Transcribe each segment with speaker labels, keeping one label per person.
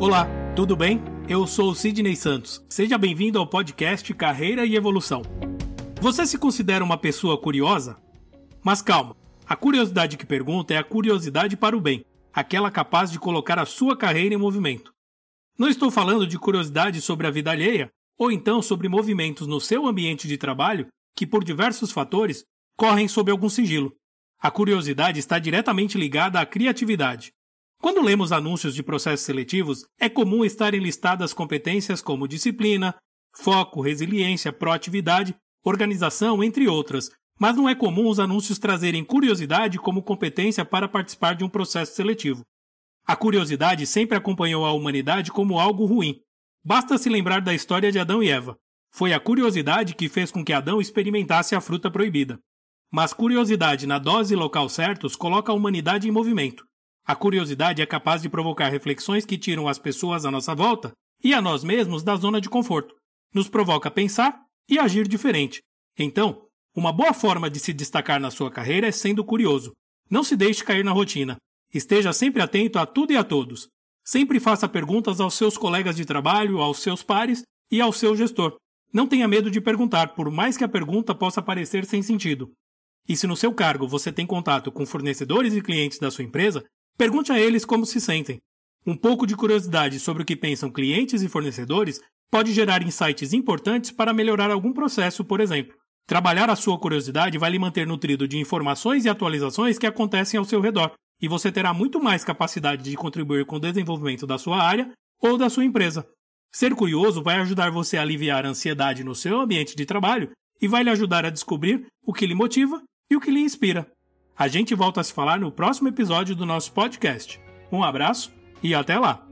Speaker 1: Olá, tudo bem? Eu sou o Sidney Santos. Seja bem-vindo ao podcast Carreira e Evolução. Você se considera uma pessoa curiosa? Mas calma, a curiosidade que pergunta é a curiosidade para o bem, aquela capaz de colocar a sua carreira em movimento. Não estou falando de curiosidade sobre a vida alheia, ou então sobre movimentos no seu ambiente de trabalho que, por diversos fatores, correm sob algum sigilo. A curiosidade está diretamente ligada à criatividade. Quando lemos anúncios de processos seletivos, é comum estarem listadas competências como disciplina, foco, resiliência, proatividade, organização, entre outras, mas não é comum os anúncios trazerem curiosidade como competência para participar de um processo seletivo. A curiosidade sempre acompanhou a humanidade como algo ruim. Basta se lembrar da história de Adão e Eva. Foi a curiosidade que fez com que Adão experimentasse a fruta proibida. Mas curiosidade na dose e local certos coloca a humanidade em movimento. A curiosidade é capaz de provocar reflexões que tiram as pessoas à nossa volta e a nós mesmos da zona de conforto. Nos provoca pensar e agir diferente. Então, uma boa forma de se destacar na sua carreira é sendo curioso. Não se deixe cair na rotina. Esteja sempre atento a tudo e a todos. Sempre faça perguntas aos seus colegas de trabalho, aos seus pares e ao seu gestor. Não tenha medo de perguntar, por mais que a pergunta possa parecer sem sentido. E se no seu cargo você tem contato com fornecedores e clientes da sua empresa, Pergunte a eles como se sentem. Um pouco de curiosidade sobre o que pensam clientes e fornecedores pode gerar insights importantes para melhorar algum processo, por exemplo. Trabalhar a sua curiosidade vai lhe manter nutrido de informações e atualizações que acontecem ao seu redor, e você terá muito mais capacidade de contribuir com o desenvolvimento da sua área ou da sua empresa. Ser curioso vai ajudar você a aliviar a ansiedade no seu ambiente de trabalho e vai lhe ajudar a descobrir o que lhe motiva e o que lhe inspira. A gente volta a se falar no próximo episódio do nosso podcast. Um abraço e até lá!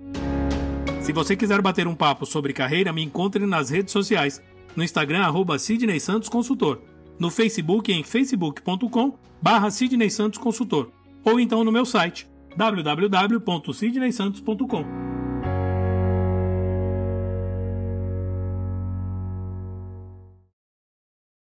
Speaker 1: Se você quiser bater um papo sobre carreira, me encontre nas redes sociais. No Instagram, arroba Sidney Santos Consultor. No Facebook, em facebook.com barra Sidney Santos Consultor. Ou então no meu site, www.sidneysantos.com.